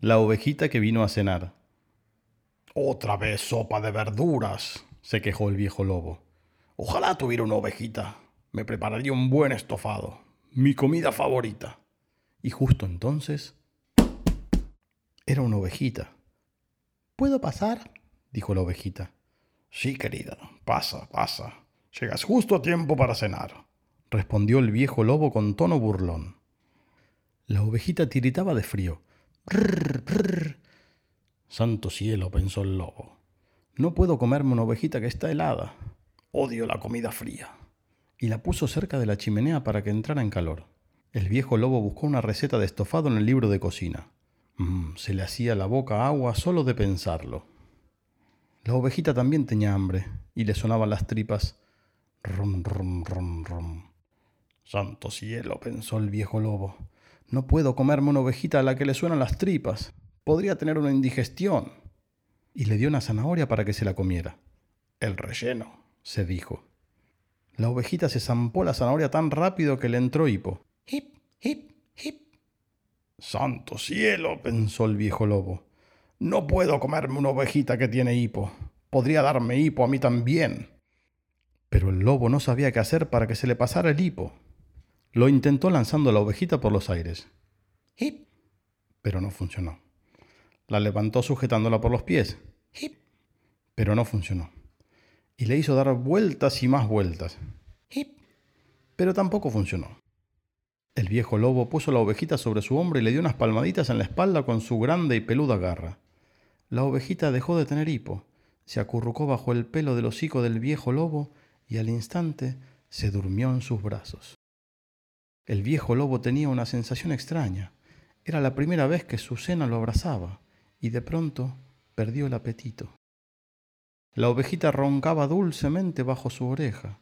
La ovejita que vino a cenar. Otra vez sopa de verduras, se quejó el viejo lobo. Ojalá tuviera una ovejita. Me prepararía un buen estofado. Mi comida favorita. Y justo entonces... Era una ovejita. ¿Puedo pasar? dijo la ovejita. Sí, querida, pasa, pasa. Llegas justo a tiempo para cenar, respondió el viejo lobo con tono burlón. La ovejita tiritaba de frío. Santo cielo, pensó el lobo. No puedo comerme una ovejita que está helada. Odio la comida fría. Y la puso cerca de la chimenea para que entrara en calor. El viejo lobo buscó una receta de estofado en el libro de cocina. Mm, se le hacía la boca agua solo de pensarlo. La ovejita también tenía hambre y le sonaban las tripas. Rum, rum, rum, rum. Santo cielo, pensó el viejo lobo. No puedo comerme una ovejita a la que le suenan las tripas. Podría tener una indigestión. Y le dio una zanahoria para que se la comiera. El relleno, se dijo. La ovejita se zampó la zanahoria tan rápido que le entró hipo. Hip, hip, hip. Santo cielo, pensó el viejo lobo. No puedo comerme una ovejita que tiene hipo. Podría darme hipo a mí también. Pero el lobo no sabía qué hacer para que se le pasara el hipo. Lo intentó lanzando la ovejita por los aires. Hip. Pero no funcionó. La levantó sujetándola por los pies. Hip. Pero no funcionó. Y le hizo dar vueltas y más vueltas. Hip. Pero tampoco funcionó. El viejo lobo puso la ovejita sobre su hombro y le dio unas palmaditas en la espalda con su grande y peluda garra. La ovejita dejó de tener hipo, se acurrucó bajo el pelo del hocico del viejo lobo y al instante se durmió en sus brazos. El viejo lobo tenía una sensación extraña. Era la primera vez que su cena lo abrazaba y de pronto perdió el apetito. La ovejita roncaba dulcemente bajo su oreja,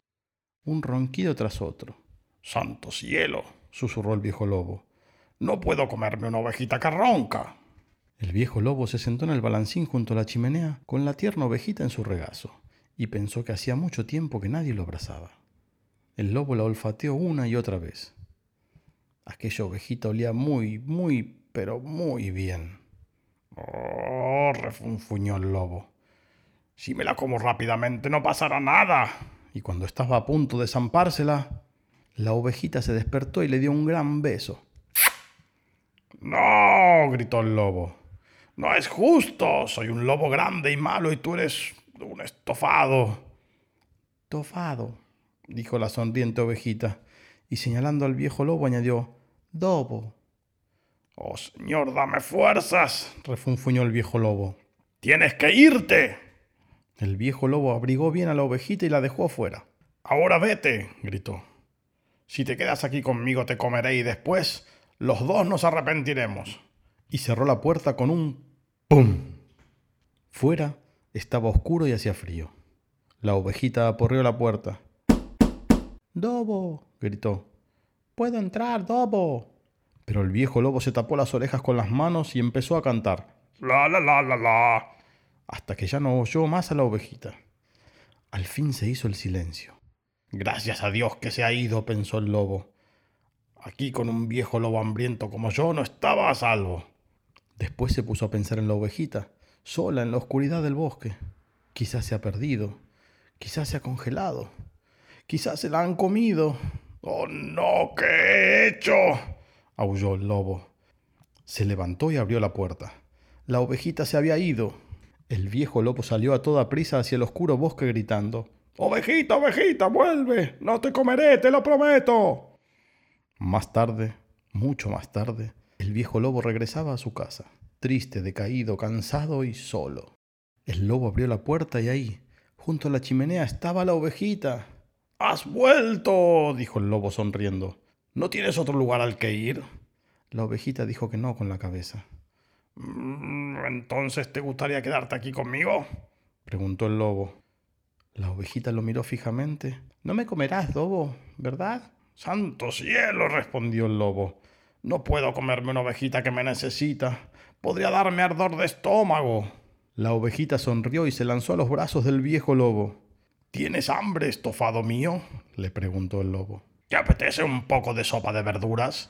un ronquido tras otro. Santo cielo, susurró el viejo lobo. No puedo comerme una ovejita que ronca. El viejo lobo se sentó en el balancín junto a la chimenea con la tierna ovejita en su regazo y pensó que hacía mucho tiempo que nadie lo abrazaba. El lobo la olfateó una y otra vez. Aquella ovejita olía muy, muy, pero muy bien. Oh, refunfuñó el lobo. Si me la como rápidamente no pasará nada. Y cuando estaba a punto de zampársela, la ovejita se despertó y le dio un gran beso. No, gritó el lobo. No es justo. Soy un lobo grande y malo y tú eres un estofado. Estofado, dijo la sonriente ovejita, y señalando al viejo lobo añadió, Dobo. Oh, señor, dame fuerzas, refunfuñó el viejo lobo. Tienes que irte. El viejo lobo abrigó bien a la ovejita y la dejó afuera. Ahora vete, gritó. Si te quedas aquí conmigo te comeré y después los dos nos arrepentiremos. Y cerró la puerta con un ¡pum! Fuera estaba oscuro y hacía frío. La ovejita aporreó la puerta. Dobo, gritó. Puedo entrar, Dobo. Pero el viejo lobo se tapó las orejas con las manos y empezó a cantar. La la la la la. Hasta que ya no oyó más a la ovejita. Al fin se hizo el silencio. Gracias a Dios que se ha ido, pensó el lobo. Aquí con un viejo lobo hambriento como yo no estaba a salvo. Después se puso a pensar en la ovejita, sola en la oscuridad del bosque. Quizás se ha perdido, quizás se ha congelado, quizás se la han comido. ¡Oh no! ¿Qué he hecho? aulló el lobo. Se levantó y abrió la puerta. La ovejita se había ido. El viejo lobo salió a toda prisa hacia el oscuro bosque gritando Ovejita, ovejita, vuelve. No te comeré, te lo prometo. Más tarde, mucho más tarde, el viejo lobo regresaba a su casa, triste, decaído, cansado y solo. El lobo abrió la puerta y ahí, junto a la chimenea, estaba la ovejita. Has vuelto, dijo el lobo sonriendo. ¿No tienes otro lugar al que ir? La ovejita dijo que no con la cabeza. Mm, ¿Entonces te gustaría quedarte aquí conmigo? preguntó el lobo. La ovejita lo miró fijamente. No me comerás, lobo, ¿verdad? Santo cielo, respondió el lobo. No puedo comerme una ovejita que me necesita. Podría darme ardor de estómago. La ovejita sonrió y se lanzó a los brazos del viejo lobo. ¿Tienes hambre, estofado mío? le preguntó el lobo. ¿Te apetece un poco de sopa de verduras?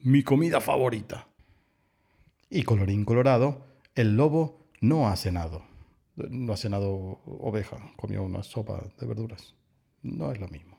Mi comida favorita. Y colorín colorado, el lobo no ha cenado. No ha cenado oveja, comió una sopa de verduras. No es lo mismo.